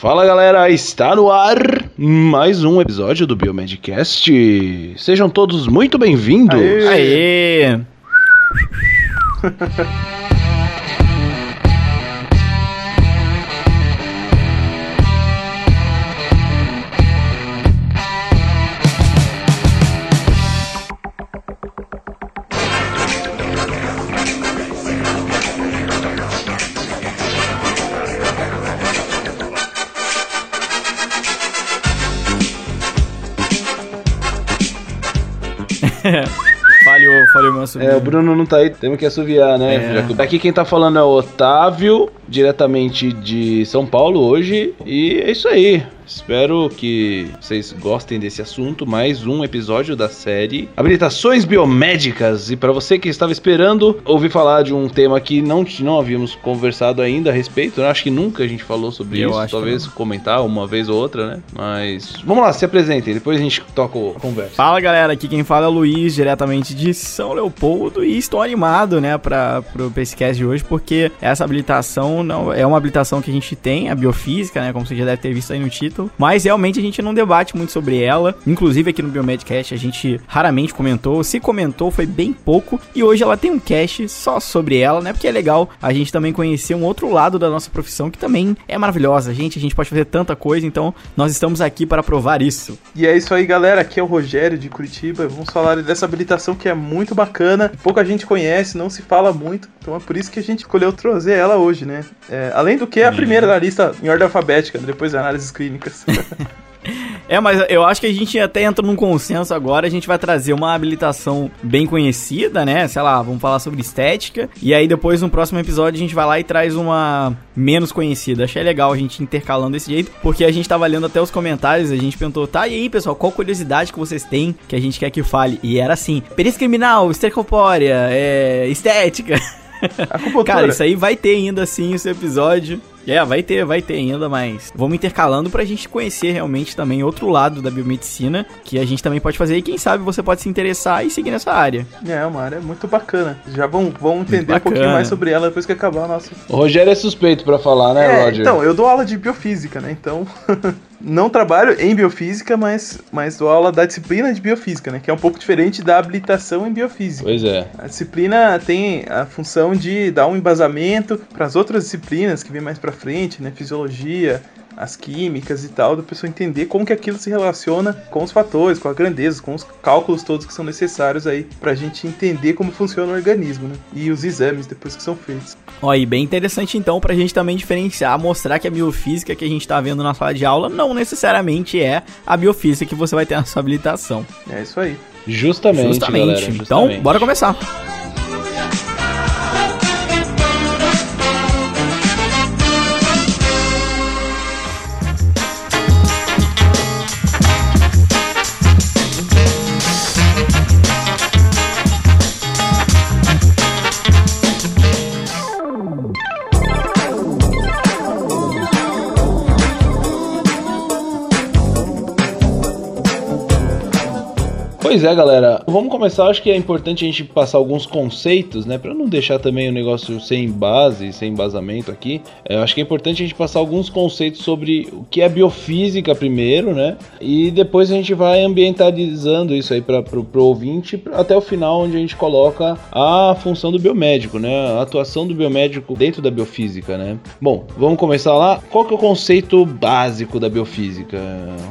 Fala galera, está no ar mais um episódio do Biomedcast. Sejam todos muito bem-vindos. Aê! falhou, falhou meu assobio. É, o Bruno não tá aí, temos que assoviar, né? É. Aqui quem tá falando é o Otávio, diretamente de São Paulo hoje. E é isso aí. Espero que vocês gostem desse assunto. Mais um episódio da série Habilitações Biomédicas. E para você que estava esperando ouvir falar de um tema que não, não havíamos conversado ainda a respeito, né? acho que nunca a gente falou sobre Eu isso. Talvez comentar uma vez ou outra, né? Mas vamos lá, se apresentem. Depois a gente toca a conversa. Fala galera, aqui quem fala é o Luiz, diretamente de São Leopoldo, e estou animado, né, para pro PCcast de hoje, porque essa habilitação não é uma habilitação que a gente tem, a biofísica, né, como você já deve ter visto aí no título, mas realmente a gente não debate muito sobre ela. Inclusive aqui no Biomedcast a gente raramente comentou, se comentou foi bem pouco, e hoje ela tem um cast só sobre ela, né, porque é legal a gente também conhecer um outro lado da nossa profissão que também é maravilhosa. Gente, a gente pode fazer tanta coisa, então nós estamos aqui para provar isso. E é isso aí, galera. Aqui é o Rogério de Curitiba. Vamos falar dessa habilitação que é muito bacana. Pouca gente conhece, não se fala muito. Então é por isso que a gente escolheu trazer ela hoje, né? É, além do que, é a primeira da lista em ordem alfabética, né? depois das análises É, mas eu acho que a gente até entra num consenso agora, a gente vai trazer uma habilitação bem conhecida, né? Sei lá, vamos falar sobre estética. E aí depois no próximo episódio a gente vai lá e traz uma menos conhecida. Achei legal a gente intercalando desse jeito, porque a gente tava lendo até os comentários, a gente perguntou, tá, e aí pessoal, qual curiosidade que vocês têm que a gente quer que fale? E era assim, perícia criminal, estercopórea, é, estética. Cara, isso aí vai ter ainda assim esse episódio. É, vai ter, vai ter ainda, mas vamos intercalando pra gente conhecer realmente também outro lado da biomedicina, que a gente também pode fazer e quem sabe você pode se interessar e seguir nessa área. É, uma área muito bacana. Já vão, vão entender um pouquinho mais sobre ela depois que acabar a nossa. O Rogério é suspeito pra falar, né, É, Roger? então, eu dou aula de biofísica, né? Então, não trabalho em biofísica, mas, mas dou aula da disciplina de biofísica, né? Que é um pouco diferente da habilitação em biofísica. Pois é. A disciplina tem a função de dar um embasamento para as outras disciplinas que vem mais para frente, né? Fisiologia, as químicas e tal, da pessoa entender como que aquilo se relaciona com os fatores, com a grandeza, com os cálculos todos que são necessários aí pra gente entender como funciona o organismo, né? E os exames depois que são feitos. Ó, e bem interessante então pra gente também diferenciar, mostrar que a biofísica que a gente tá vendo na sala de aula não necessariamente é a biofísica que você vai ter na sua habilitação. É isso aí. Justamente, Justamente. galera. Então, justamente. bora começar. Pois é, galera. Vamos começar. Acho que é importante a gente passar alguns conceitos, né? Pra não deixar também o negócio sem base, sem embasamento aqui. É, eu acho que é importante a gente passar alguns conceitos sobre o que é biofísica primeiro, né? E depois a gente vai ambientalizando isso aí para pro, pro ouvinte até o final, onde a gente coloca a função do biomédico, né? A atuação do biomédico dentro da biofísica, né? Bom, vamos começar lá. Qual que é o conceito básico da biofísica,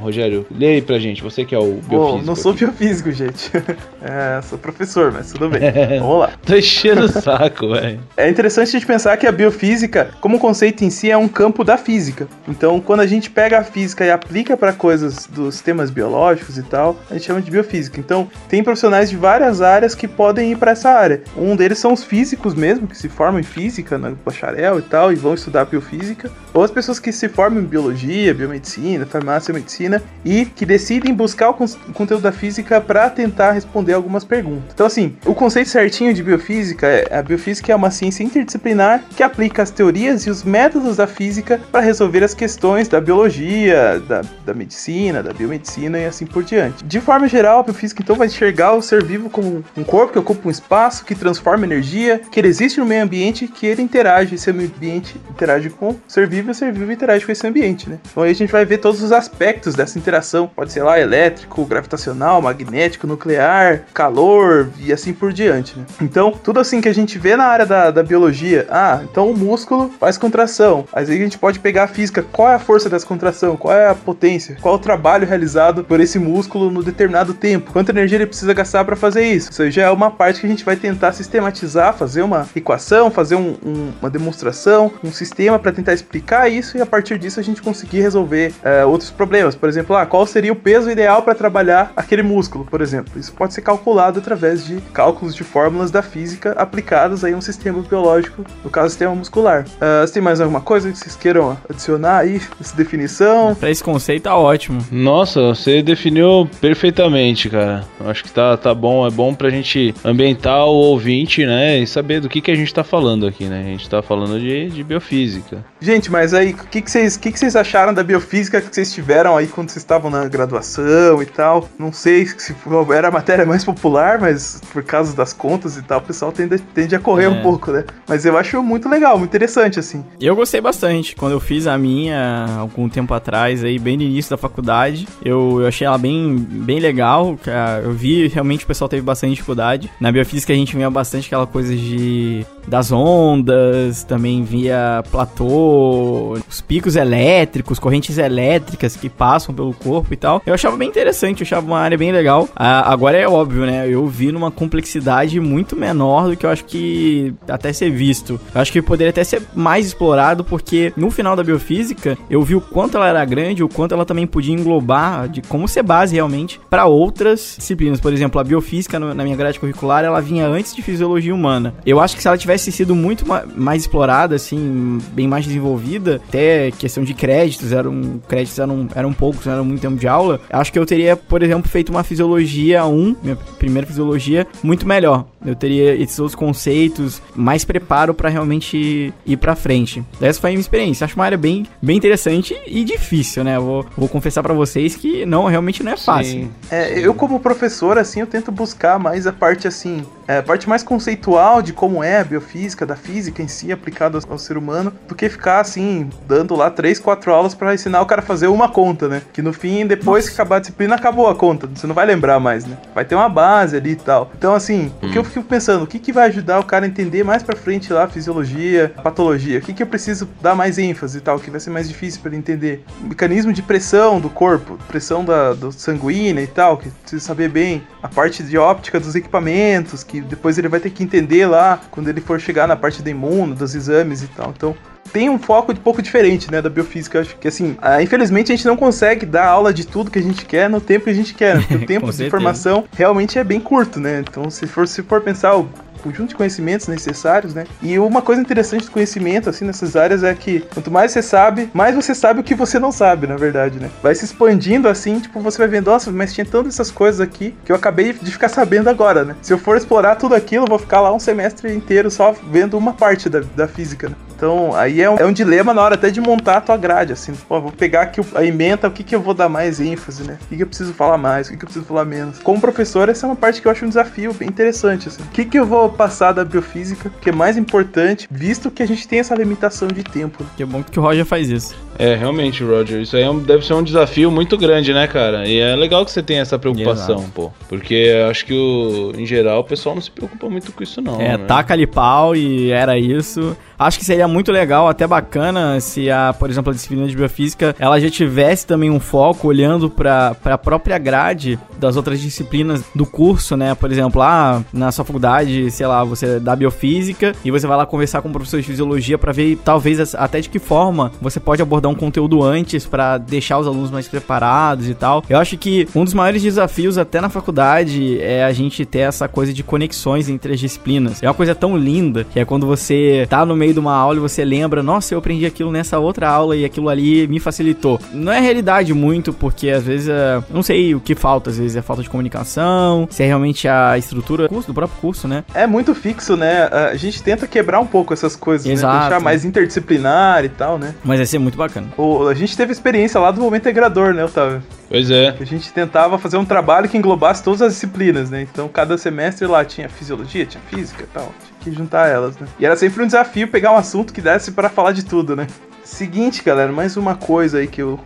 Rogério? Lê aí pra gente. Você que é o biofísico. Bom, não sou aqui. biofísico, gente. É, sou professor, mas tudo bem. Vamos lá. Tô enchendo o saco, velho. É interessante a gente pensar que a biofísica, como conceito em si, é um campo da física. Então, quando a gente pega a física e aplica para coisas dos sistemas biológicos e tal, a gente chama de biofísica. Então, tem profissionais de várias áreas que podem ir para essa área. Um deles são os físicos mesmo, que se formam em física, no bacharel e tal, e vão estudar biofísica. Ou as pessoas que se formam em biologia, biomedicina, farmácia, medicina, e que decidem buscar o con- conteúdo da física para para tentar responder algumas perguntas. Então, assim, o conceito certinho de biofísica é a biofísica é uma ciência interdisciplinar que aplica as teorias e os métodos da física para resolver as questões da biologia, da, da medicina, da biomedicina e assim por diante. De forma geral, a biofísica então vai enxergar o ser vivo como um corpo que ocupa um espaço, que transforma energia, que ele existe no meio ambiente, que ele interage, esse ambiente interage com o ser vivo e o ser vivo interage com esse ambiente, né? Então aí a gente vai ver todos os aspectos dessa interação, pode ser lá elétrico, gravitacional, magnético, nuclear, calor e assim por diante, né? Então, tudo assim que a gente vê na área da, da biologia, ah, então o músculo faz contração, aí a gente pode pegar a física, qual é a força dessa contração, qual é a potência, qual é o trabalho realizado por esse músculo no determinado tempo, quanta energia ele precisa gastar para fazer isso. Isso já é uma parte que a gente vai tentar sistematizar, fazer uma equação, fazer um, um, uma demonstração, um sistema para tentar explicar isso e a partir disso a gente conseguir resolver uh, outros problemas. Por exemplo, ah, qual seria o peso ideal para trabalhar aquele músculo, por exemplo. Isso pode ser calculado através de cálculos de fórmulas da física aplicadas aí a um sistema biológico, no caso, sistema muscular. Uh, você tem mais alguma coisa que vocês queiram adicionar aí, essa definição? Para esse conceito tá ótimo. Nossa, você definiu perfeitamente, cara. Acho que tá, tá bom, é bom pra gente ambientar o ouvinte, né, e saber do que, que a gente tá falando aqui, né? A gente tá falando de, de biofísica. Gente, mas aí, o que, que, vocês, que, que vocês acharam da biofísica que vocês tiveram aí quando vocês estavam na graduação e tal? Não sei se era a matéria mais popular, mas por causa das contas e tal, o pessoal tende, tende a correr é. um pouco, né? Mas eu acho muito legal, muito interessante, assim. Eu gostei bastante. Quando eu fiz a minha, algum tempo atrás, aí, bem no início da faculdade, eu, eu achei ela bem, bem legal. Eu vi realmente o pessoal teve bastante dificuldade. Na biofísica a gente via bastante aquela coisa de das ondas, também via platô, os picos elétricos, correntes elétricas que passam pelo corpo e tal. Eu achava bem interessante, eu achava uma área bem legal. Ah, agora é óbvio, né? Eu vi numa complexidade muito menor do que eu acho que até ser visto. Eu acho que poderia até ser mais explorado, porque no final da biofísica eu vi o quanto ela era grande, o quanto ela também podia englobar, de como ser base realmente para outras disciplinas. Por exemplo, a biofísica na minha grade curricular ela vinha antes de fisiologia humana. Eu acho que se ela tivesse tivesse sido muito mais explorada, assim, bem mais desenvolvida, até questão de créditos, eram, créditos eram, eram poucos, não eram muito tempo de aula, acho que eu teria, por exemplo, feito uma fisiologia 1, minha primeira fisiologia, muito melhor. Eu teria esses outros conceitos, mais preparo para realmente ir para frente. Essa foi a minha experiência. Acho uma área bem, bem interessante e difícil, né? Vou, vou confessar para vocês que não, realmente não é fácil. É, eu como professor, assim, eu tento buscar mais a parte, assim, é, a parte mais conceitual de como é a biofísica, da física em si, aplicada ao, ao ser humano, do que ficar, assim, dando lá três, quatro aulas para ensinar o cara a fazer uma conta, né? Que no fim, depois Nossa. que acabar a disciplina, acabou a conta. Você não vai lembrar mais, né? Vai ter uma base ali e tal. Então, assim, hum. o que eu fico pensando, o que, que vai ajudar o cara a entender mais pra frente lá a fisiologia, a patologia? O que, que eu preciso dar mais ênfase e tal, que vai ser mais difícil para ele entender? O mecanismo de pressão do corpo, pressão da, do sanguínea e tal, que precisa saber bem. A parte de óptica dos equipamentos, que depois ele vai ter que entender lá quando ele for chegar na parte da imuno, dos exames e tal. Então, tem um foco um pouco diferente, né, da biofísica. acho que, assim, ah, infelizmente a gente não consegue dar aula de tudo que a gente quer no tempo que a gente quer, né? Porque o tempo de formação realmente é bem curto, né? Então, se for, se for pensar o conjunto de conhecimentos necessários, né? E uma coisa interessante do conhecimento, assim, nessas áreas é que quanto mais você sabe, mais você sabe o que você não sabe, na verdade, né? Vai se expandindo assim, tipo, você vai vendo, nossa, mas tinha tantas essas coisas aqui que eu acabei de ficar sabendo agora, né? Se eu for explorar tudo aquilo, eu vou ficar lá um semestre inteiro só vendo uma parte da, da física, né? Então, aí é um, é um dilema na hora até de montar a tua grade, assim. Pô, vou pegar aqui a emenda, o que, que eu vou dar mais ênfase, né? O que, que eu preciso falar mais, o que, que eu preciso falar menos. Como professor, essa é uma parte que eu acho um desafio bem interessante, assim. O que, que eu vou passar da biofísica, que é mais importante, visto que a gente tem essa limitação de tempo. Que é bom que o Roger faz isso. É, realmente, Roger, isso aí é um, deve ser um desafio muito grande, né, cara? E é legal que você tenha essa preocupação, Exato. pô. Porque acho que, o, em geral, o pessoal não se preocupa muito com isso, não. É, né? taca ali pau e era isso. Acho que seria muito legal, até bacana, se a, por exemplo, a disciplina de biofísica, ela já tivesse também um foco olhando para a própria grade das outras disciplinas do curso, né? Por exemplo, ah, na sua faculdade, sei lá, você dá biofísica e você vai lá conversar com o professor de fisiologia para ver talvez até de que forma você pode abordar dar um conteúdo antes para deixar os alunos mais preparados e tal. Eu acho que um dos maiores desafios até na faculdade é a gente ter essa coisa de conexões entre as disciplinas. É uma coisa tão linda que é quando você tá no meio de uma aula e você lembra, nossa, eu aprendi aquilo nessa outra aula e aquilo ali me facilitou. Não é realidade muito, porque às vezes é, não sei o que falta, às vezes é falta de comunicação, se é realmente a estrutura do, curso, do próprio curso, né? É muito fixo, né? A gente tenta quebrar um pouco essas coisas, né? Exato. Deixar mais interdisciplinar e tal, né? Mas vai ser muito bacana. O, a gente teve experiência lá do momento integrador, né, Otávio? Pois é. A gente tentava fazer um trabalho que englobasse todas as disciplinas, né? Então cada semestre lá tinha fisiologia, tinha física e tal. Tinha que juntar elas, né? E era sempre um desafio pegar um assunto que desse para falar de tudo, né? Seguinte, galera, mais uma coisa aí que eu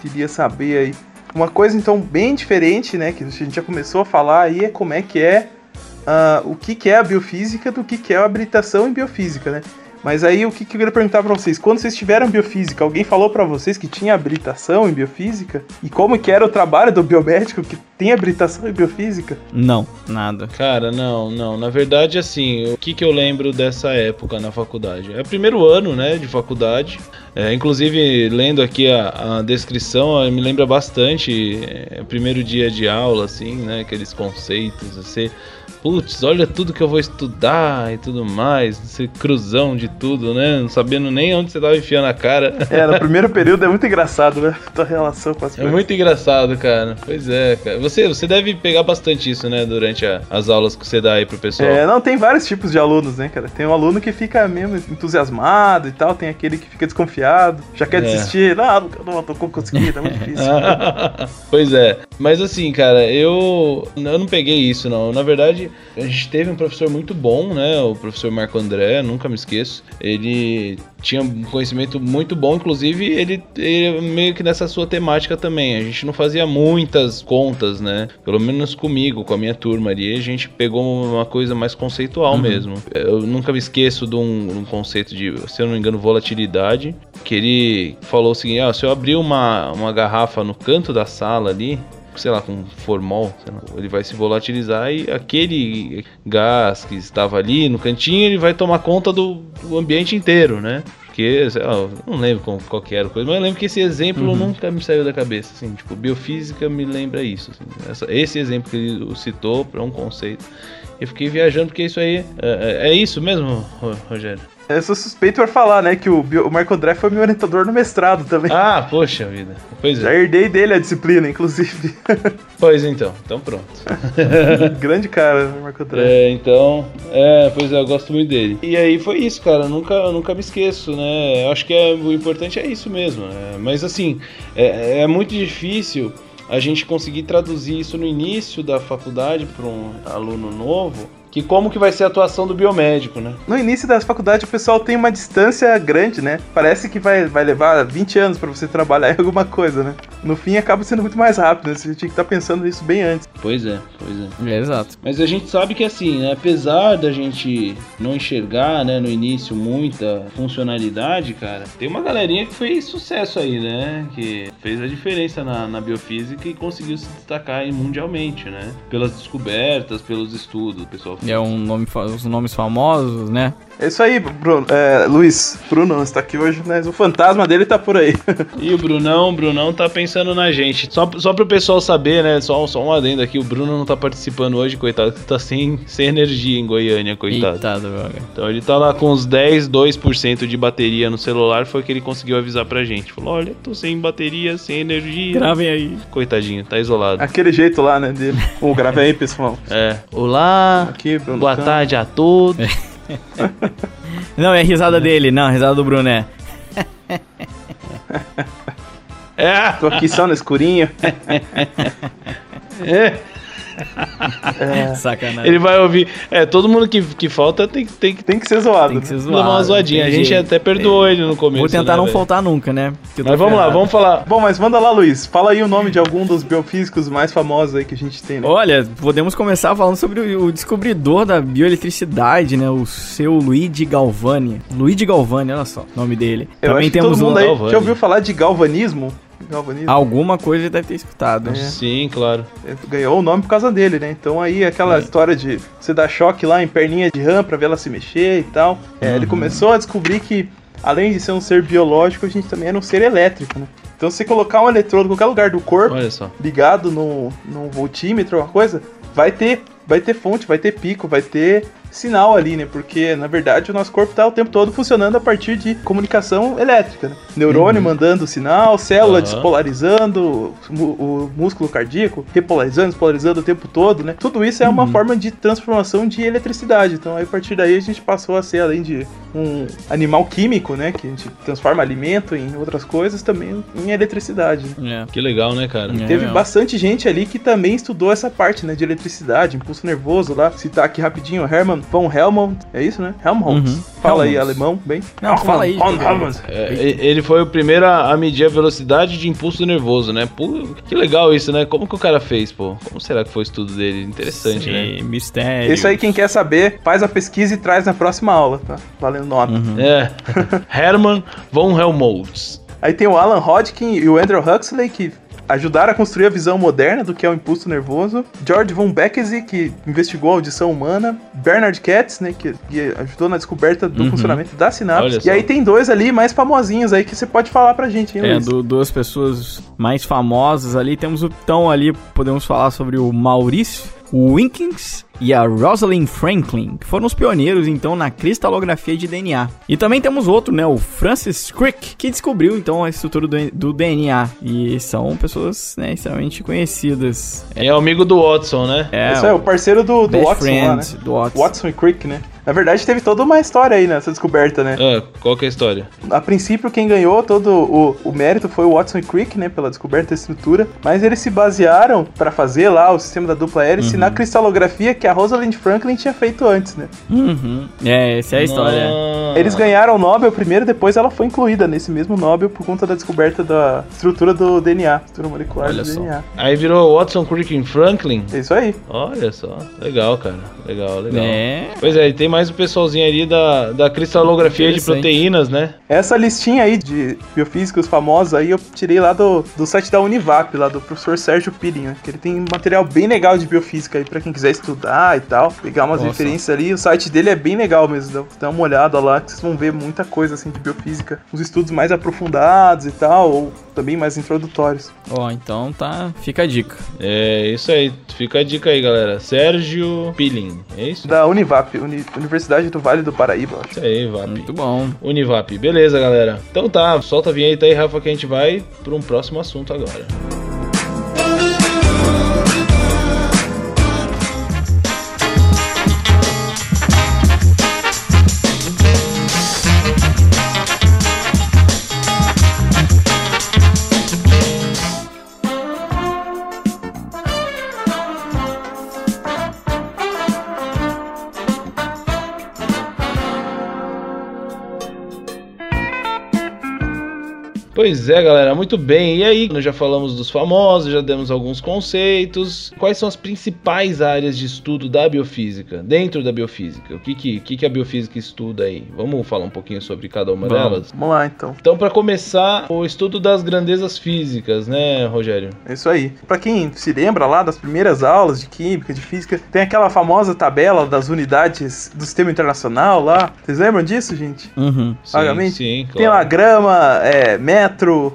queria saber aí. Uma coisa então bem diferente, né? Que a gente já começou a falar aí é como é que é uh, o que, que é a biofísica do que, que é a habilitação em biofísica, né? Mas aí o que, que eu queria perguntar para vocês, quando vocês tiveram biofísica, alguém falou para vocês que tinha habilitação em biofísica? E como que era o trabalho do biomédico que tem habilitação em biofísica? Não, nada. Cara, não, não. Na verdade, assim, o que, que eu lembro dessa época na faculdade? É o primeiro ano, né, de faculdade. É, inclusive, lendo aqui a, a descrição, me lembra bastante é, o primeiro dia de aula, assim, né, aqueles conceitos, assim putz, olha tudo que eu vou estudar e tudo mais, ser cruzão de tudo, né? Não sabendo nem onde você tava enfiando a cara. É, no primeiro período é muito engraçado, né? Tua relação com as É coisas. muito engraçado, cara. Pois é, cara. Você, você deve pegar bastante isso, né, durante a- as aulas que você dá aí pro pessoal. É, não, tem vários tipos de alunos, né, cara? Tem um aluno que fica mesmo entusiasmado e tal, tem aquele que fica desconfiado, já quer É. desistir. Não, não, não tô conseguindo, é muito difícil. pois é. Mas assim, cara, eu, eu não peguei isso, não. Na verdade, a gente teve um professor muito bom, né? O professor Marco André, nunca me esqueço. Ele tinha um conhecimento muito bom, inclusive ele, ele meio que nessa sua temática também. A gente não fazia muitas contas, né? Pelo menos comigo, com a minha turma ali, a gente pegou uma coisa mais conceitual mesmo. Eu nunca me esqueço de um, um conceito de, se eu não me engano, volatilidade, que ele falou o seguinte, ah, se eu abrir uma, uma garrafa no canto da sala ali, sei lá, com formol, lá, ele vai se volatilizar e aquele gás que estava ali no cantinho, ele vai tomar conta do, do ambiente inteiro, né? Porque, sei lá, eu não lembro qual, qual que era a coisa, mas eu lembro que esse exemplo nunca me saiu da cabeça, assim, tipo, biofísica me lembra isso, assim, essa- esse exemplo que ele citou para um conceito. Eu fiquei viajando porque isso aí é, é- é isso mesmo, Ro- Rogério? Eu sou suspeito pra falar, né, que o, o Marco André foi meu orientador no mestrado também. Ah, poxa vida. Pois Já é. herdei dele a disciplina, inclusive. Pois então, então pronto. Grande cara, né, Marco André. É, então, é, pois é, eu gosto muito dele. E aí foi isso, cara, eu nunca, eu nunca me esqueço, né? Eu acho que é, o importante é isso mesmo, né? Mas assim, é, é muito difícil a gente conseguir traduzir isso no início da faculdade para um aluno novo, que como que vai ser a atuação do biomédico, né? No início das faculdades, o pessoal tem uma distância grande, né? Parece que vai, vai levar 20 anos pra você trabalhar em alguma coisa, né? No fim, acaba sendo muito mais rápido, né? Você tinha que estar pensando nisso bem antes. Pois é, pois é. É, exato. Mas a gente sabe que assim, né, apesar da gente não enxergar, né, no início muita funcionalidade, cara, tem uma galerinha que fez sucesso aí, né? Que fez a diferença na, na biofísica e conseguiu se destacar aí mundialmente, né? Pelas descobertas, pelos estudos, o pessoal. É um nome, os nomes famosos, né? É isso aí, Bruno. É, Luiz. Bruno está aqui hoje, mas o fantasma dele tá por aí. E o Brunão, o Brunão tá pensando na gente. Só, só pro pessoal saber, né? Só, só um adendo aqui, o Bruno não tá participando hoje, coitado, que tá sem, sem energia em Goiânia, coitado. Eita. Então ele tá lá com uns 10, 2% de bateria no celular, foi o que ele conseguiu avisar pra gente. Falou, olha, tô sem bateria, sem energia. Gravem aí. Coitadinho, tá isolado. Aquele jeito lá, né, dele. Ô, grave aí, pessoal. É. Olá, Aqui, Bruno. boa Então, tarde a todos. Não, é a risada dele. Não, a risada do Bruno é. É, Tô aqui só no escurinho. é. Sacanagem. Ele vai ouvir. É, todo mundo que, que falta tem, tem que Tem que ser zoado. Tem que ser né? zoado. levar uma zoadinha. A gente jeito. até perdoou ele no começo. Vou tentar né, não velho? faltar nunca, né? Mas vamos lá, vamos falar. Bom, mas manda lá, Luiz. Fala aí o nome de algum dos biofísicos mais famosos aí que a gente tem, né? Olha, podemos começar falando sobre o, o descobridor da bioeletricidade, né? O seu Luigi Galvani. Luigi Galvani, olha só o nome dele. Eu Também acho que temos todo mundo um, aí Galvani. já ouviu falar de galvanismo. Galvanismo. alguma coisa ele deve ter escutado. É. Sim, claro. Ganhou o nome por causa dele, né? Então aí aquela história de você dar choque lá em perninha de rã pra ver ela se mexer e tal. É, Uhum. Ele começou a descobrir que além de ser um ser biológico, a gente também era um ser elétrico, né? Então, se você colocar um eletrodo em qualquer lugar do corpo, Olha só. ligado no, no voltímetro, alguma coisa, vai ter, vai ter fonte, vai ter pico, vai ter sinal ali, né? Porque, na verdade, o nosso corpo tá o tempo todo funcionando a partir de comunicação elétrica, né? Neurônio mandando sinal, célula Aham. despolarizando, o músculo cardíaco repolarizando, despolarizando o tempo todo, né? Tudo isso é uma forma de transformação de eletricidade. Então, aí, a partir daí, a gente passou a ser, além de um animal químico, né? Que a gente transforma alimento em outras coisas, também em eletricidade. né? É. Que legal, né, cara? É. Teve mesmo. bastante gente ali que também estudou essa parte, né, de eletricidade, impulso nervoso lá. Citar aqui rapidinho, Hermann von Helmont, é isso, né? Helmholtz. Uhum. Fala aí, Helmholtz. alemão, bem. Não, fala aí, Von. É, ele foi o primeiro a medir a velocidade de impulso nervoso, né? Pô, que legal isso, né? Como que o cara fez, pô? Como será que foi o estudo dele? Interessante, né? Sim, mistério. Isso aí, quem quer saber, faz a pesquisa e traz na próxima aula, tá? Valendo nota. Uhum. É. Hermann von Helmholtz. Aí tem o Alan Hodgkin e o Andrew Huxley, que ajudaram a construir a visão moderna do que é o impulso nervoso. George von Beckesy, que investigou a audição humana. Bernard Katz, né, que, que ajudou na descoberta do Uhum. funcionamento da sinapse. E aí tem dois ali mais famosinhos aí que você pode falar pra gente, hein, É, do- duas pessoas mais famosas ali. Temos o então ali, podemos falar sobre o Maurício Winkins e a Rosalind Franklin, que foram os pioneiros então na cristalografia de DNA. E também temos outro, né, o Francis Crick, que descobriu então a estrutura do, do DNA. E são pessoas, né, extremamente conhecidas. É amigo do Watson, né? É, Esse é o parceiro do, do Watson Friend lá, né? do Watson. Watson e Crick, né? Na verdade, teve toda uma história aí nessa descoberta, né? Ah, qual que é a história? A princípio, quem ganhou todo o, o mérito foi o Watson e Crick, né? Pela descoberta da estrutura. Mas eles se basearam para fazer lá o sistema da dupla hélice na cristalografia que a Rosalind Franklin tinha feito antes, né? Uhum. É, essa é a história. Ah. Eles ganharam o Nobel primeiro, depois ela foi incluída nesse mesmo Nobel por conta da descoberta da estrutura do DNA, estrutura molecular Olha do só. DNA. Aí virou Watson, Crick e Franklin. É isso aí. Olha só. Legal, cara. Legal, legal. É. Pois é, e tem mais o pessoalzinho ali da, da cristalografia de proteínas, né? Essa listinha aí de biofísicos famosos aí eu tirei lá do, do site da Univap, lá do professor Sérgio Pirin, né? Que ele tem um material bem legal de biofísica aí pra quem quiser estudar e tal, pegar umas Nossa. referências ali. O site dele é bem legal mesmo, dá, dá uma olhada lá que vocês vão ver muita coisa assim de biofísica, os estudos mais aprofundados e tal, ou também mais introdutórios. Ó, então tá, fica a dica. É isso aí. Fica a dica aí, galera. Sérgio É isso? Da Univap, Uni- Universidade do Vale do Paraíba, acho. Isso aí, VAP. Muito bom. Univap. Beleza, galera. Então tá, solta a vinheta aí, Rafa, que a gente vai para um próximo assunto agora. Pois é, galera, muito bem. E aí, nós já falamos dos famosos, já demos alguns conceitos. Quais são as principais áreas de estudo da biofísica, dentro da biofísica? O que, que, que, a biofísica estuda aí? Vamos falar um pouquinho sobre cada uma Vamos. delas? Vamos lá então. Então, para começar, o estudo das grandezas físicas, né, Rogério? É isso aí. Pra quem se lembra lá das primeiras aulas de química, de física, tem aquela famosa tabela das unidades do sistema internacional lá. Vocês lembram disso, gente? Uhum. Sim, Vagamente. Sim, claro. Tem lá grama, é, metro,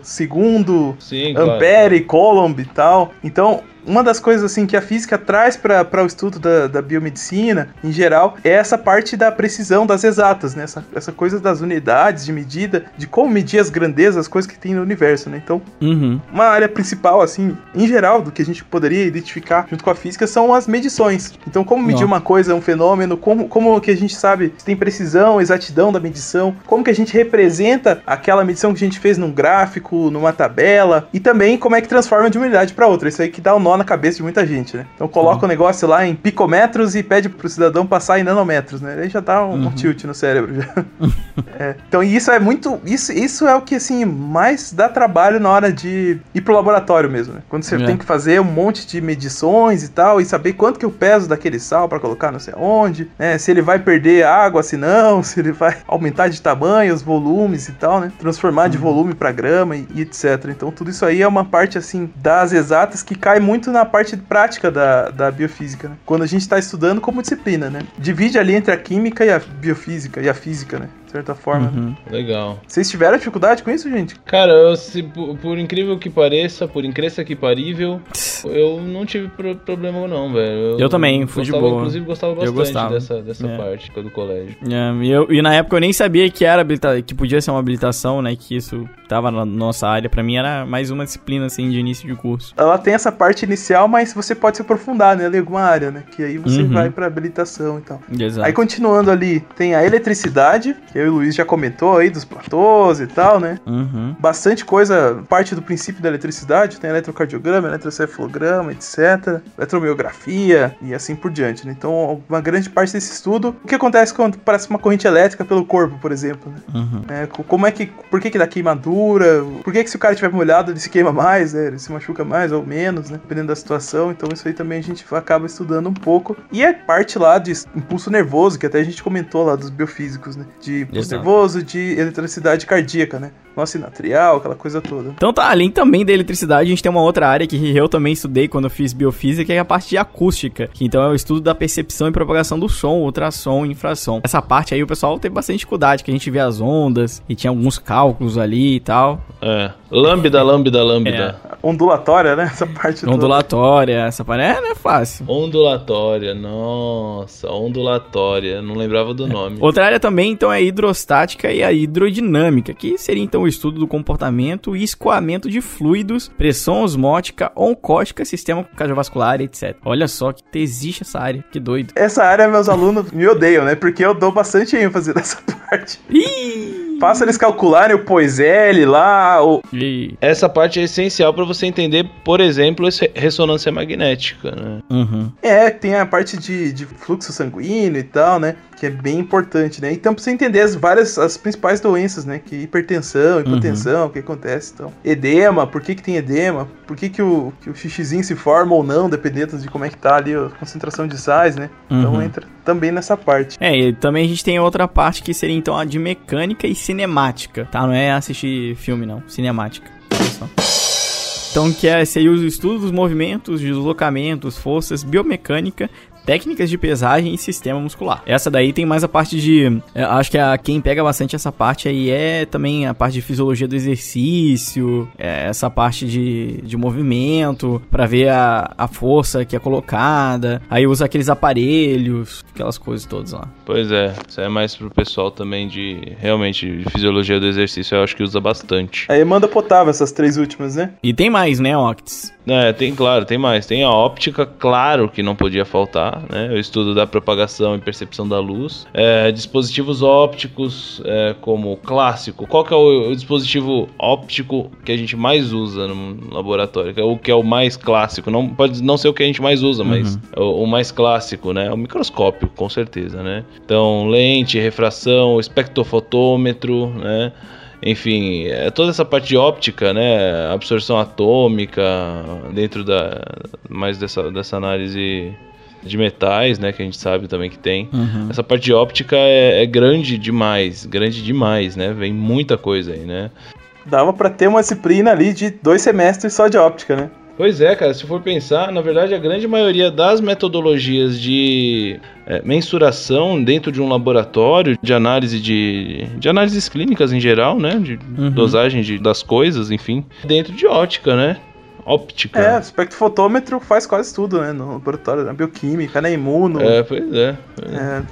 segundo, Sim, claro. ampere, coulomb e tal. Então, uma das coisas assim que a física traz para o estudo da, da biomedicina, em geral, é essa parte da precisão das exatas, né? Essa, essa coisa das unidades de medida, de como medir as grandezas, as coisas que tem no universo, né? Então, Uhum. uma área principal, assim, em geral, do que a gente poderia identificar junto com a física são as medições. Então, como medir Ó. uma coisa, um fenômeno, como, como que a gente sabe se tem precisão, exatidão da medição, como que a gente representa aquela medição que a gente fez num gráfico, numa tabela, e também como é que transforma de uma unidade para outra. Isso aí que dá um nó na cabeça de muita gente, né? Então, coloca o negócio lá em picometros e pede pro cidadão passar em nanômetros, né? Aí já dá um, um tilt no cérebro. É, então isso é muito. Isso, isso é o que assim mais dá trabalho na hora de ir pro laboratório mesmo. Né? Quando você É. tem que fazer um monte de medições e tal, e saber quanto que o peso daquele sal para colocar não sei onde, né? Se ele vai perder água, se não, se ele vai aumentar de tamanho, os volumes e tal, né? Transformar de volume para grama e, e etc. Então tudo isso aí é uma parte assim das exatas que cai muito na parte prática da, da biofísica, né? Quando a gente está estudando como disciplina, né? Divide ali entre a química e a biofísica e a física, né? Certa forma. Uhum. Legal. Vocês tiveram dificuldade com isso, gente? Cara, eu, se, por, por incrível que pareça, por incrível que parível, eu não tive pro- problema não, velho. Eu também, fui de gostava, boa. Inclusive gostava Eu bastante gostava. dessa, dessa É. parte do colégio. É, e, eu- e na época eu nem sabia que era que podia ser uma habilitação, né? Que isso tava na nossa área. Pra mim era mais uma disciplina, assim, de início de curso. Ela tem essa parte inicial, mas você pode se aprofundar nela em alguma área, né? Que aí você Uhum. vai pra habilitação e tal. Exato. Aí continuando ali, tem a eletricidade, que eu e o Luiz já comentou aí, dos platôs e tal, né? Uhum. Bastante coisa, parte do princípio da eletricidade, tem eletrocardiograma, eletrocefalograma, etc. Eletromiografia e assim por diante, né? Então, uma grande parte desse estudo, o que acontece quando parece uma corrente elétrica pelo corpo, por exemplo, né? Uhum. É, co- como é que, por que que dá queimadura? Por que que se o cara estiver molhado ele se queima mais, né? Ele se machuca mais ou menos, né? Dependendo da situação. Então isso aí também a gente acaba estudando um pouco. E é parte lá de impulso nervoso, que até a gente comentou lá dos biofísicos, né? De Exato. nervoso, de eletricidade cardíaca, né? Nossa sinatrial, aquela coisa toda. Então tá, além também da eletricidade, a gente tem uma outra área que eu também estudei quando eu fiz biofísica, que é a parte de acústica, que então é o estudo da percepção e propagação do som, ultrassom e infrasom. Essa parte aí o pessoal teve bastante dificuldade, que a gente vê as ondas e tinha alguns cálculos ali e tal. É. Lambda, lambda, lambda. Ondulatória, né? Essa parte toda. Ondulatória, essa parte é, não é fácil. Ondulatória, nossa, ondulatória, não lembrava do nome. Outra área também, então, é a hidrostática e a hidrodinâmica, que seria, então, o estudo do comportamento e escoamento de fluidos, pressão osmótica, oncótica, sistema cardiovascular, etc. Olha só que existe essa área, que doido. Essa área meus alunos me odeiam, né? Porque eu dou bastante ênfase nessa parte. Ih! Faço eles calcularem o Poiselle lá, o... Essa parte é essencial para você entender, por exemplo, essa ressonância magnética, né? Uhum. É, tem a parte de, de fluxo sanguíneo e tal, né? Que é bem importante, né? Então, pra você entender as várias, as principais doenças, né? Que hipertensão, hipotensão, o que acontece, então. Edema, por que que tem edema? Por que que o, que o xixizinho se forma ou não, dependendo de como é que tá ali a concentração de sais, né? Então Uhum. entra também nessa parte. É, e também a gente tem outra parte que seria, então, a de mecânica e cinemática, tá? Não é assistir filme, não. Cinemática. Olha só. Então, que é, seria o estudo dos movimentos, deslocamentos, forças, biomecânica, técnicas de pesagem e sistema muscular. Essa daí tem mais a parte de. é, acho que a, quem pega bastante essa parte aí é também a parte de fisiologia do exercício, é, essa parte de, de movimento, pra ver a, a força que é colocada. Aí usa aqueles aparelhos, aquelas coisas todas lá. Pois é, isso é mais pro pessoal também de, realmente, de fisiologia do exercício, eu acho que usa bastante. A Emanda Potava, essas três últimas, né? E tem mais, né, Octis? É, tem, claro, tem mais. Tem a óptica, claro que não podia faltar, né? O estudo da propagação e percepção da luz. É, dispositivos ópticos, é, como clássico. Qual que é o, o dispositivo óptico que a gente mais usa no laboratório? Que é o que é o mais clássico. Não, pode não ser o que a gente mais usa, mas é o, o mais clássico, né? O microscópio, com certeza, né? Então, lente, refração, espectrofotômetro, né? Enfim, é toda essa parte de óptica, né? Absorção atômica, dentro da. mais dessa, dessa análise de metais, né? Que a gente sabe também que tem. Uhum. Essa parte de óptica é, é grande demais, grande demais, né? Vem muita coisa aí, né? Dava pra ter uma disciplina ali de dois semestres só de óptica, né? Pois é, cara, se for pensar, na verdade a grande maioria das metodologias de é, mensuração dentro de um laboratório, de análise de, de análises clínicas em geral, né, de Uhum. dosagem de, das coisas, enfim, dentro de ótica, né, óptica. É, o espectrofotômetro faz quase tudo, né? No laboratório, na bioquímica, na imuno. É, pois é. É,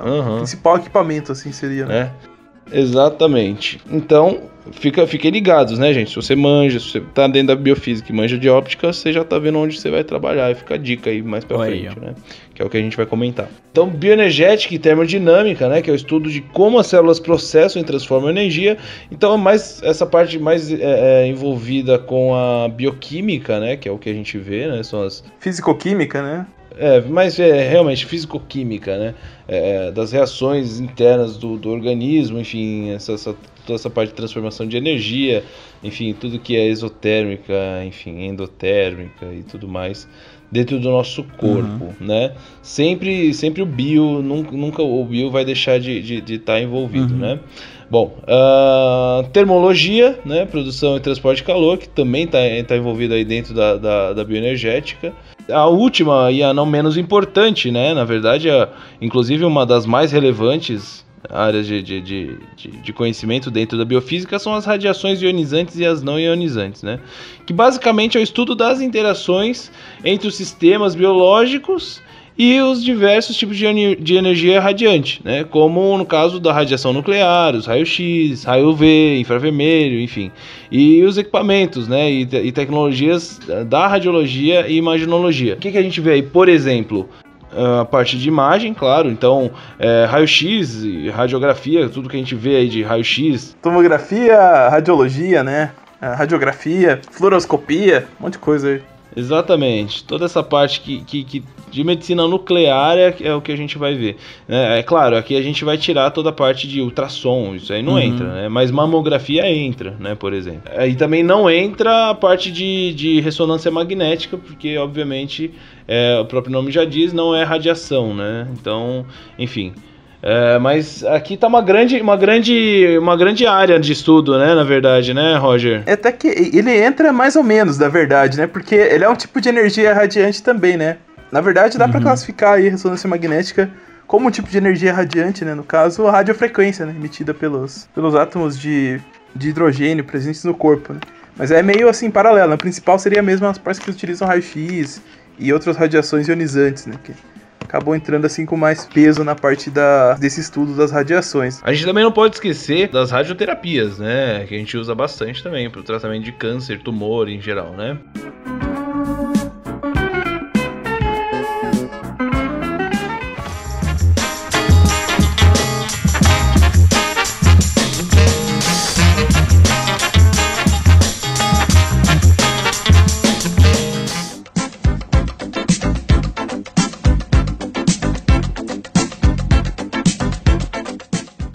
o Aham. principal equipamento, assim, seria. né? É. Exatamente. Então, fica, fiquem ligados, né, gente? Se você manja, se você tá dentro da biofísica e manja de óptica, você já tá vendo onde você vai trabalhar. E fica a dica aí mais pra Olha aí, frente, né? Que é o que a gente vai comentar. Então, bioenergética e termodinâmica, né? Que é o estudo de como as células processam e transformam energia. Então, é mais essa parte mais é, é, envolvida com a bioquímica, né? Que é o que a gente vê, né? São as Físico-química, né? É, mas é realmente físico-química, né? É, das reações internas do, do organismo, enfim, essa, essa- toda essa parte de transformação de energia, enfim, tudo que é exotérmica, enfim, endotérmica e tudo mais dentro do nosso corpo, né? Sempre, sempre o bio, nunca, nunca o bio vai deixar de estar de, de tá envolvido, Uhum. né? Bom, ah, termologia, né? Produção e transporte de calor, que também está tá envolvido aí dentro da, da, da bioenergética. A última e a não menos importante, né? Na verdade, a, inclusive uma das mais relevantes áreas de, de, de, de, conhecimento dentro da biofísica são as radiações ionizantes e as não ionizantes, né? Que basicamente é o estudo das interações entre os sistemas biológicos e os diversos tipos de, energia radiante, né? como no caso da radiação nuclear, os raios-x, raio UV, infravermelho, enfim, e os equipamentos né? e, e tecnologias da radiologia e imaginologia. O que, que a gente vê aí? Por exemplo, a parte de imagem, claro. Então, é, raio-x, radiografia, tudo que a gente vê aí de raio-x. Tomografia, radiologia, né? Radiografia, fluoroscopia, um monte de coisa aí. Exatamente. Toda essa parte que, que, que de medicina nuclear é, é, o que a gente vai ver. É, é, claro, aqui a gente vai tirar toda a parte de ultrassom, isso aí não uhum. entra, né? Mas mamografia entra, né, por exemplo. Aí também não entra a parte de, de ressonância magnética, porque obviamente é, o próprio nome já diz, não é radiação, né? Então, enfim. É, mas aqui tá uma grande, uma grande, uma grande área de estudo, né, na verdade, né, Roger? É até que ele entra mais ou menos, na verdade, né? Porque ele é um tipo de energia radiante também, né? Na verdade, dá uhum. para classificar aí a ressonância magnética como um tipo de energia radiante, né? No caso, a radiofrequência, né? Emitida pelos, pelos átomos de, de hidrogênio presentes no corpo, né? Mas é meio assim paralelo. A principal seria mesmo as partes que utilizam raio-x e outras radiações ionizantes, né? Que acabou entrando assim com mais peso na parte da, desse estudo das radiações. A gente também não pode esquecer das radioterapias, né? Que a gente usa bastante também para o tratamento de câncer, tumor em geral, né?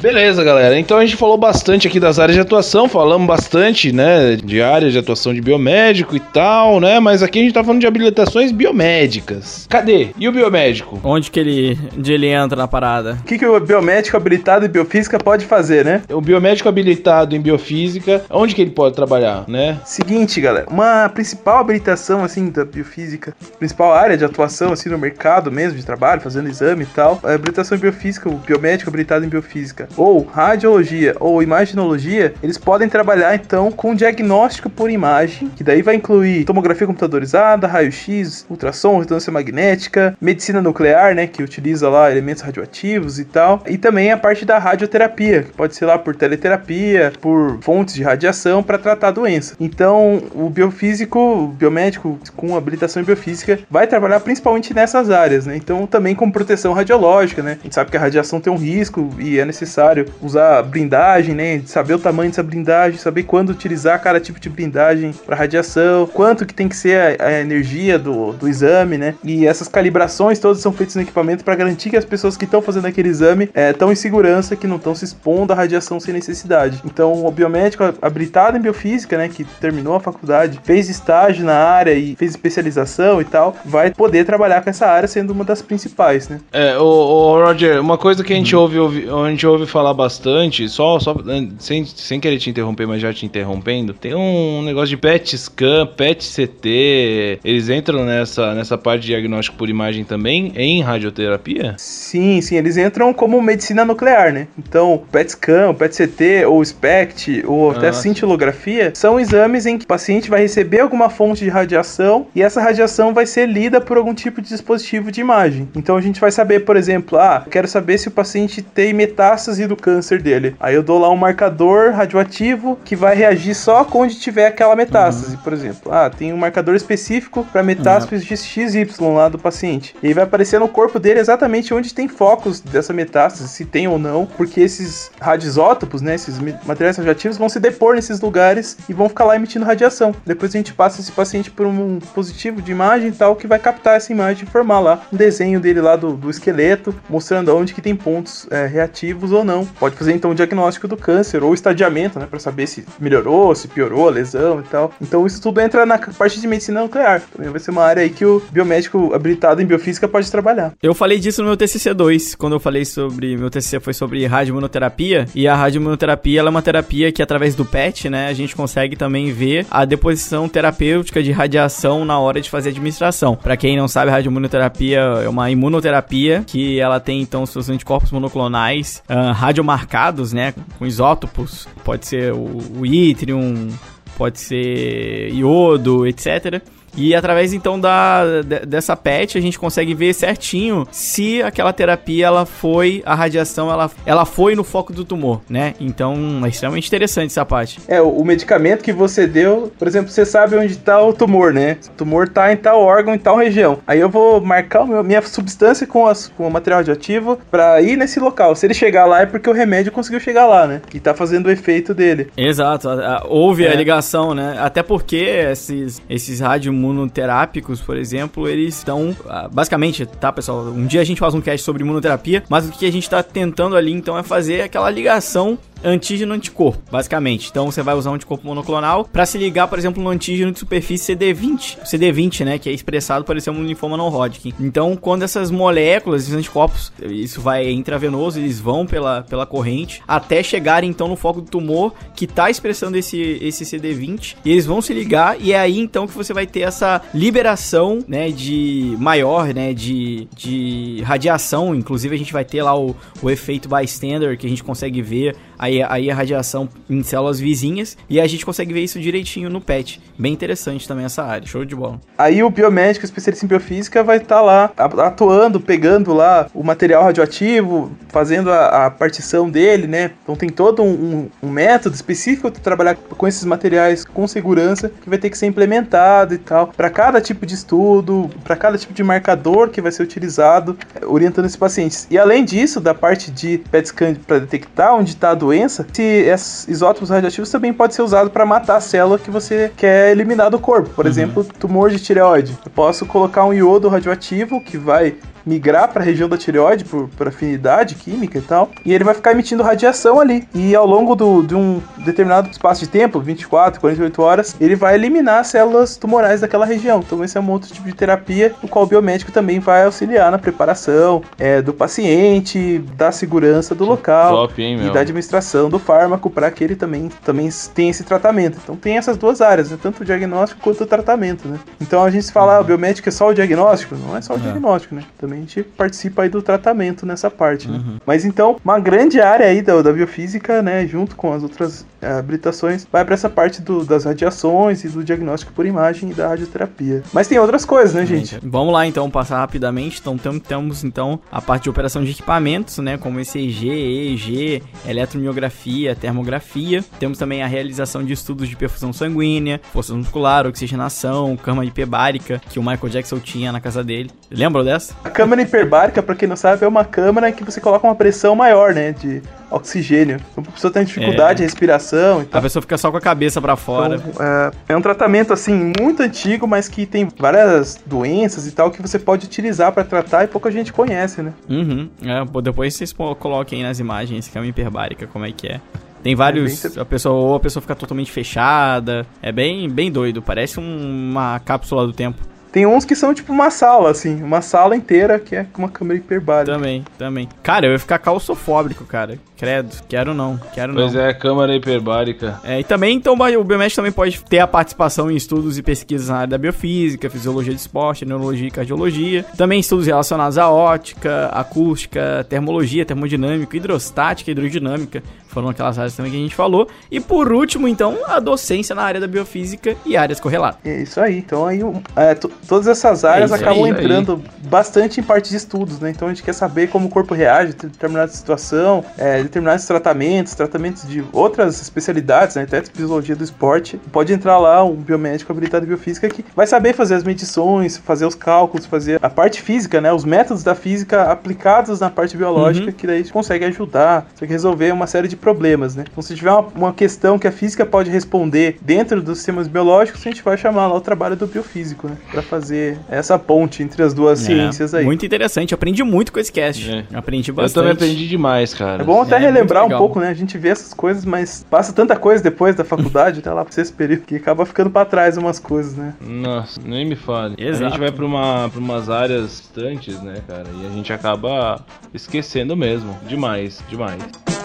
Beleza, galera. Então a gente falou bastante aqui das áreas de atuação, falamos bastante, né, de áreas de atuação de biomédico e tal, né? Mas aqui a gente tá falando de habilitações biomédicas. Cadê? E o biomédico? Onde que ele, onde ele entra na parada? O que, que o biomédico habilitado em biofísica pode fazer, né? O biomédico habilitado em biofísica, onde que ele pode trabalhar, né? Seguinte, galera, uma principal habilitação, assim, da biofísica, principal área de atuação, assim, no mercado mesmo de trabalho, fazendo exame e tal, é a habilitação em biofísica, o biomédico habilitado em biofísica ou radiologia ou imaginologia, eles podem trabalhar então com diagnóstico por imagem, que daí vai incluir tomografia computadorizada, raio-x, ultrassom, ressonância magnética, medicina nuclear, né, que utiliza lá elementos radioativos e tal, e também a parte da radioterapia, que pode ser lá por teleterapia, por fontes de radiação para tratar a doença. Então, o biofísico, o biomédico com habilitação em biofísica vai trabalhar principalmente nessas áreas, né? Então, também com proteção radiológica, né? A gente sabe que a radiação tem um risco e é necessário necessário usar blindagem, né? Saber o tamanho dessa blindagem, saber quando utilizar cada tipo de blindagem para radiação, quanto que tem que ser a, a, energia do, do exame, né? E essas calibrações todas são feitas no equipamento para garantir que as pessoas que estão fazendo aquele exame estão é, em segurança, que não estão se expondo à radiação sem necessidade. Então, o biomédico habilitado em biofísica, né, que terminou a faculdade, fez estágio na área e fez especialização e tal, vai poder trabalhar com essa área sendo uma das principais, né? É, o, o Roger, uma coisa que a gente ouve, ouve, a gente ouve falar bastante, só, só né, sem, sem querer te interromper, mas já te interrompendo, tem um negócio de PET scan, PET CT, eles entram nessa, nessa parte de diagnóstico por imagem também em radioterapia? Sim, sim, eles entram como medicina nuclear, né? Então, PET scan, PET CT ou SPECT ou até ah, cintilografia são exames em que o paciente vai receber alguma fonte de radiação e essa radiação vai ser lida por algum tipo de dispositivo de imagem. Então a gente vai saber, por exemplo, ah, quero saber se o paciente tem metástase do câncer dele. Aí eu dou lá um marcador radioativo que vai reagir só onde tiver aquela metástase, uhum. por exemplo. Ah, tem um marcador específico para metástase uhum. XY lá do paciente. E aí vai aparecer no corpo dele exatamente onde tem focos dessa metástase, se tem ou não, porque esses radioisótopos, né, esses materiais radioativos vão se depor nesses lugares e vão ficar lá emitindo radiação. Depois a gente passa esse paciente por um positivo de imagem e tal que vai captar essa imagem e formar lá um desenho dele lá do, do esqueleto, mostrando onde que tem pontos é, reativos ou não. Pode fazer então o diagnóstico do câncer ou estadiamento, né, para saber se melhorou, se piorou a lesão e tal. Então isso tudo entra na parte de medicina nuclear. Também vai ser uma área aí que o biomédico habilitado em biofísica pode trabalhar. Eu falei disso no meu TCC 2, quando eu falei sobre meu TCC foi sobre radioimunoterapia, e a radioimunoterapia ela é uma terapia que através do PET, né, a gente consegue também ver a deposição terapêutica de radiação na hora de fazer administração. Para quem não sabe, a radioimunoterapia é uma imunoterapia que ela tem então seus anticorpos monoclonais uh, radiomarcados, né, com isótopos, pode ser o, o ítrium, pode ser iodo, etc. E através então da, dessa patch a gente consegue ver certinho se aquela terapia ela foi a radiação ela, ela foi no foco do tumor, né? Então é extremamente interessante essa parte. É, o medicamento que você deu, por exemplo, você sabe onde está o tumor, né? O tumor está em tal órgão, em tal região. Aí eu vou marcar a minha substância com, as, com o material radioativo para ir nesse local. Se ele chegar lá é porque o remédio conseguiu chegar lá, né? E tá fazendo o efeito dele. Exato, houve é. a ligação, né? Até porque esses, esses rádio imunoterápicos, por exemplo, eles estão. Ah, basicamente, tá, pessoal? Um dia a gente faz um cast sobre imunoterapia, mas o que a gente está tentando ali então é fazer aquela ligação antígeno anticorpo, basicamente. Então você vai usar um anticorpo monoclonal para se ligar, por exemplo, no antígeno de superfície CD20, CD20, né, que é expressado por ser um linfoma não Hodgkin. Então, quando essas moléculas, esses anticorpos, isso vai intravenoso, eles vão pela, pela corrente até chegarem então no foco do tumor que está expressando esse esse CD20 e eles vão se ligar e é aí então que você vai ter essa liberação, né, de maior, né, de, de radiação, inclusive a gente vai ter lá o, o efeito bystander que a gente consegue ver aí, aí a radiação em células vizinhas, e a gente consegue ver isso direitinho no PET. Bem interessante também essa área, show de bola. Aí o biomédico especialista em biofísica vai estar tá lá atuando, pegando lá o material radioativo, fazendo a, a partição dele, né? Então tem todo um, um, método específico de trabalhar com esses materiais com segurança que vai ter que ser implementado e tal, para cada tipo de estudo, para cada tipo de marcador que vai ser utilizado, orientando esses pacientes. E além disso, da parte de PET scan para detectar onde está a doença, se esses isótopos radioativos também pode ser usado para matar a célula que você quer eliminar do corpo. Por uhum. exemplo, tumor de tireoide. Eu posso colocar um iodo radioativo que vai migrar para a região da tireoide por, por afinidade química e tal, e ele vai ficar emitindo radiação ali. E ao longo do, de um determinado espaço de tempo, 24, 48 horas, ele vai eliminar as células tumorais daquela região. Então esse é um outro tipo de terapia, no qual o biomédico também vai auxiliar na preparação é, do paciente, da segurança do local Top, hein, e da administração do fármaco para que ele também, também tenha esse tratamento. Então tem essas duas áreas, né? tanto o diagnóstico quanto o tratamento. Né? Então a gente fala, uhum. ah, o biomédico é só o diagnóstico? Não é só o é. diagnóstico, né? Também a gente participa aí do tratamento nessa parte, né? Uhum. Mas então, uma grande área aí da, da biofísica, né, junto com as outras é, habilitações, vai para essa parte do, das radiações e do diagnóstico por imagem e da radioterapia. Mas tem outras coisas, né, gente? Vamos lá então, passar rapidamente. Então, temos então a parte de operação de equipamentos, né, como ECG, EEG, eletromiografia, termografia. Temos também a realização de estudos de perfusão sanguínea, força muscular, oxigenação, cama hiperbárica, que o Michael Jackson tinha na casa dele. Lembram dessa? A câmara hiperbárica, para quem não sabe, é uma câmara que você coloca uma pressão maior, né, de oxigênio. Então, a pessoa tem dificuldade é. de respiração. Então, a pessoa fica só com a cabeça para fora. Então, é, é, um tratamento assim muito antigo, mas que tem várias doenças e tal que você pode utilizar para tratar e pouca gente conhece, né? Uhum. É, depois vocês coloquem nas imagens que é hiperbárica, como é que é. Tem vários. É bem... a pessoa, ou a pessoa fica totalmente fechada. É bem, bem doido. Parece um, uma cápsula do tempo. Tem uns que são tipo uma sala, assim, uma sala inteira que é com uma câmera hiperbárica. Também, também. Cara, eu ia ficar calçofóbico, cara. Credo, quero não, quero pois não. Pois é, câmera hiperbárica. É, e também, então, o biomédico também pode ter a participação em estudos e pesquisas na área da biofísica, fisiologia de esporte, neurologia e cardiologia. Também estudos relacionados à ótica, acústica, termologia, termodinâmica, hidrostática, hidrodinâmica. Foram aquelas áreas também que a gente falou. E por último, então, a docência na área da biofísica e áreas correlatas. É isso aí. Então, aí, é, todas essas áreas é acabam aí, entrando aí. bastante em parte de estudos, né? Então, a gente quer saber como o corpo reage a determinada situação, é, determinados tratamentos, tratamentos de outras especialidades, né? Até fisiologia do esporte. Pode entrar lá um biomédico habilitado em biofísica que vai saber fazer as medições, fazer os cálculos, fazer a parte física, né? Os métodos da física aplicados na parte biológica, uhum. que daí consegue ajudar, consegue resolver uma série de problemas, né? Então, se tiver uma, uma questão que a física pode responder dentro dos sistemas biológicos, a gente vai chamar lá o trabalho do biofísico, né? Pra fazer essa ponte entre as duas é, ciências aí. Muito interessante, aprendi muito com esse cast. É. Aprendi bastante. Eu também aprendi demais, cara. É bom até é, relembrar um pouco, né? A gente vê essas coisas, mas passa tanta coisa depois da faculdade, até lá pra esse período, que acaba ficando pra trás umas coisas, né? Nossa, nem me fale. Exato. A gente vai pra, uma, pra umas áreas distantes, né, cara? E a gente acaba esquecendo mesmo. Demais, demais.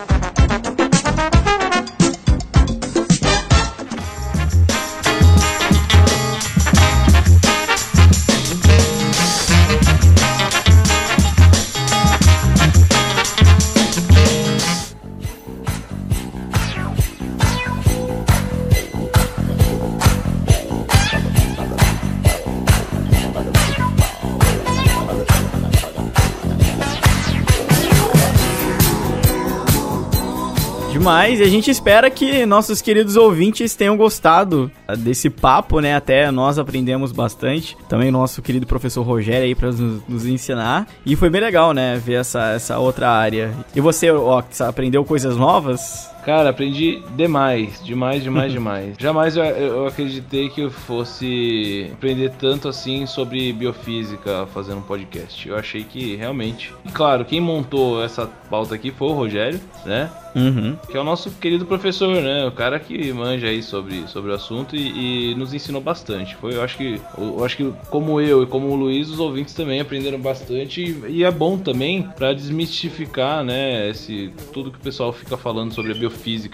E a gente espera que nossos queridos ouvintes tenham gostado desse papo, né? Até nós aprendemos bastante. Também nosso querido professor Rogério aí para nos, nos, ensinar. E foi bem legal, né? Ver essa, essa outra área. E você, Ox, aprendeu coisas novas? Cara, aprendi demais, demais, demais, demais. Jamais eu, eu, acreditei que eu fosse aprender tanto assim sobre biofísica fazendo um podcast. Eu achei que realmente. E claro, quem montou essa pauta aqui foi o Rogério, né? Uhum. Que é o nosso querido professor, né? O cara que manja aí sobre, sobre o assunto e, e, nos ensinou bastante. Foi, eu acho que, eu acho que como eu e como o Luiz, os ouvintes também aprenderam bastante e, e é bom também para desmistificar, né? Esse tudo que o pessoal fica falando sobre a biofísica,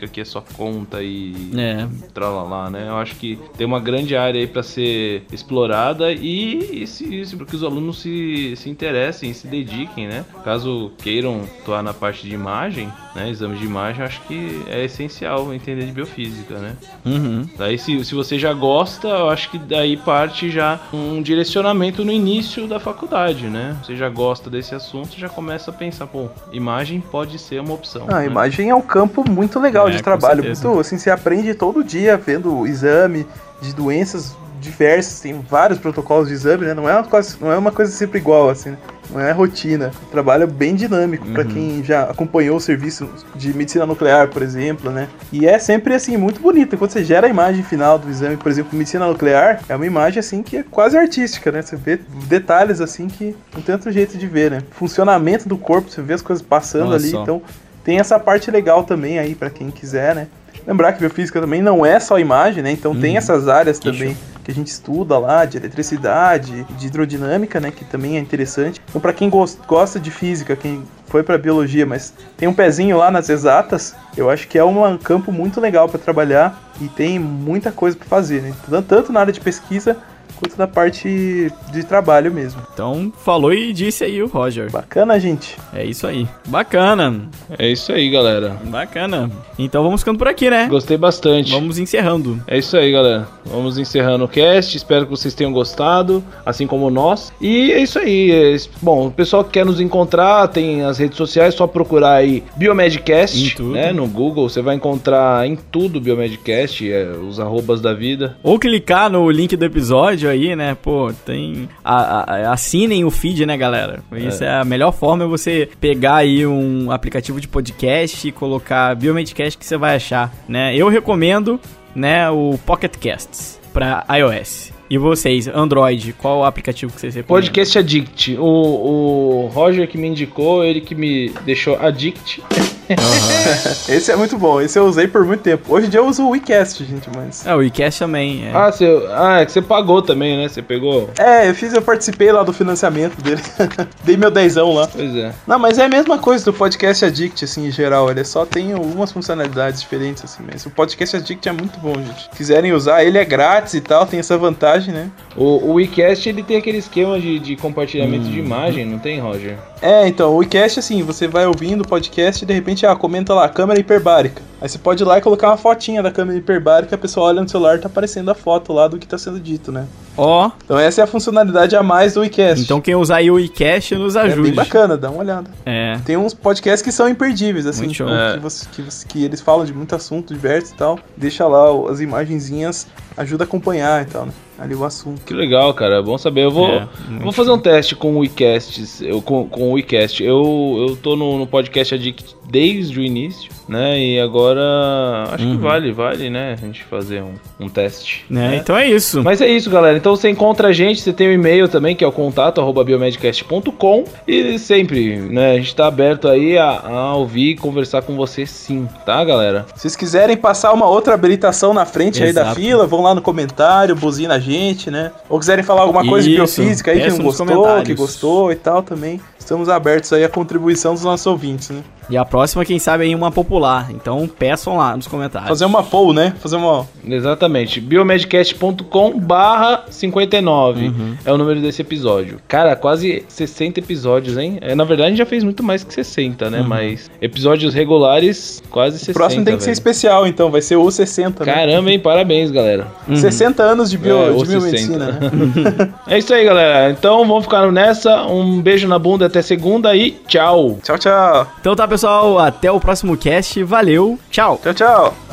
que é só conta e é. tralalá, né? Eu acho que tem uma grande área aí para ser explorada e, e se, se, que os alunos se, se interessem, se dediquem, né? Caso queiram atuar na parte de imagem, né? Exames de imagem, acho que é essencial entender de biofísica, né? Uhum. Daí, se, se você já gosta, eu acho que daí parte já um direcionamento no início da faculdade, né? Você já gosta desse assunto, já começa a pensar, pô, imagem pode ser uma opção. Ah, né? imagem é um campo muito legal é, de trabalho. Muito, assim, você aprende todo dia vendo exame de doenças diversas, tem vários protocolos de exame, né? Não é uma coisa, não é uma coisa sempre igual, assim, né? não é rotina. Trabalho bem dinâmico uhum. para quem já acompanhou o serviço de medicina nuclear, por exemplo, né? E é sempre assim muito bonito. Quando você gera a imagem final do exame, por exemplo, medicina nuclear, é uma imagem assim que é quase artística, né? Você vê detalhes assim que não tem outro jeito de ver, né? Funcionamento do corpo, você vê as coisas passando ali, então tem essa parte legal também aí para quem quiser, né? Lembrar que biofísica também não é só imagem, né? Então uhum. tem essas áreas também que a gente estuda lá, de eletricidade, de hidrodinâmica, né, que também é interessante. Então, para quem gosta de física, quem foi para biologia, mas tem um pezinho lá nas exatas, eu acho que é um campo muito legal para trabalhar e tem muita coisa para fazer, né? tanto na área de pesquisa quanto na parte de trabalho mesmo. Então, falou e disse aí o Roger. Bacana, gente. É isso aí. Bacana. É isso aí, galera. Bacana. Então vamos ficando por aqui, né? Gostei bastante. Vamos encerrando. É isso aí, galera. Vamos encerrando o cast. Espero que vocês tenham gostado, assim como nós. E é isso aí. É bom, o pessoal que quer nos encontrar, tem as redes sociais, só procurar aí Biomedcast, né? No Google, você vai encontrar em tudo Biomedcast, é, os arrobas da vida. Ou clicar no link do episódio episódio aí, né? Pô, tem. A, a, assinem o feed, né, galera? Isso é. é. a melhor forma é você pegar aí um aplicativo de podcast e colocar Biomedcast que você vai achar, né? Eu recomendo, né, o Pocket Casts para iOS. E vocês, Android, qual o aplicativo que vocês recomendam? Podcast Addict. O, o Roger que me indicou, ele que me deixou addict. Uhum. esse é muito bom, esse eu usei por muito tempo. Hoje em dia eu uso o WeCast, gente, mas. É, o WeCast também. É. Ah, você, ah, é que você pagou também, né? Você pegou. É, eu fiz, eu participei lá do financiamento dele. Dei meu dezão lá. Pois é. Não, mas é a mesma coisa do podcast Addict, assim, em geral. Ele só tem algumas funcionalidades diferentes, assim, mas o podcast Addict é muito bom, gente. Quiserem usar, ele é grátis e tal, tem essa vantagem, né? O, o WeCast, ele tem aquele esquema de, de compartilhamento hum. de imagem, não tem, Roger? É, então, o WeCast, assim, você vai ouvindo o podcast e de repente, ah, comenta lá, câmera hiperbárica. Aí você pode ir lá e colocar uma fotinha da câmera hiperbárica, a pessoa olha no celular e tá aparecendo a foto lá do que tá sendo dito, né? Ó. Oh. Então essa é a funcionalidade a mais do WeCast. Então quem usar aí o WeCast nos ajude. É bem bacana, dá uma olhada. É. Tem uns podcasts que são imperdíveis, assim, Muito show. É. Que, você, que, você, que, eles falam de muito assunto diverso e tal. Deixa lá as imagenzinhas, ajuda a acompanhar e tal, né? Ali o assunto. Que legal, cara. É bom saber. Eu vou, é, vou fazer um teste com o WeCast. Eu, com, com o WeCast. Eu, eu tô no, no podcast Addict desde o início, né? E agora acho uhum. que vale, vale, né? A gente fazer um, um teste. É, né? Então é isso. Mas é isso, galera. Então você encontra a gente, você tem o um e-mail também, que é o contato arroba biomedcast.com. E sempre, né? A gente tá aberto aí a, a ouvir e conversar com você sim, tá, galera? Se vocês quiserem passar uma outra habilitação na frente Exato. aí da fila, vão lá no comentário, buzina a gente, né? Ou quiserem falar alguma coisa Isso. de biofísica aí que não gostou, que gostou e tal também. Estamos abertos aí à contribuição dos nossos ouvintes, né? E a próxima, quem sabe, é uma popular. Então peçam lá nos comentários. Fazer uma poll, né? Fazer uma. Exatamente. biomedcast.com barra 59 uhum. é o número desse episódio. Cara, quase 60 episódios, hein? É, na verdade, a gente já fez muito mais que 60, né? Uhum. Mas episódios regulares, quase 60. O próximo tem que velho. ser especial, então. Vai ser o 60, né? Caramba, hein? Parabéns, galera. Uhum. 60 anos de, bio, é, de biomedicina, né? é isso aí, galera. Então vamos ficar nessa. Um beijo na bunda até segunda e tchau. Tchau, tchau. Então tá, pessoal pessoal, até o próximo cast. Valeu! Tchau. Tchau, tchau.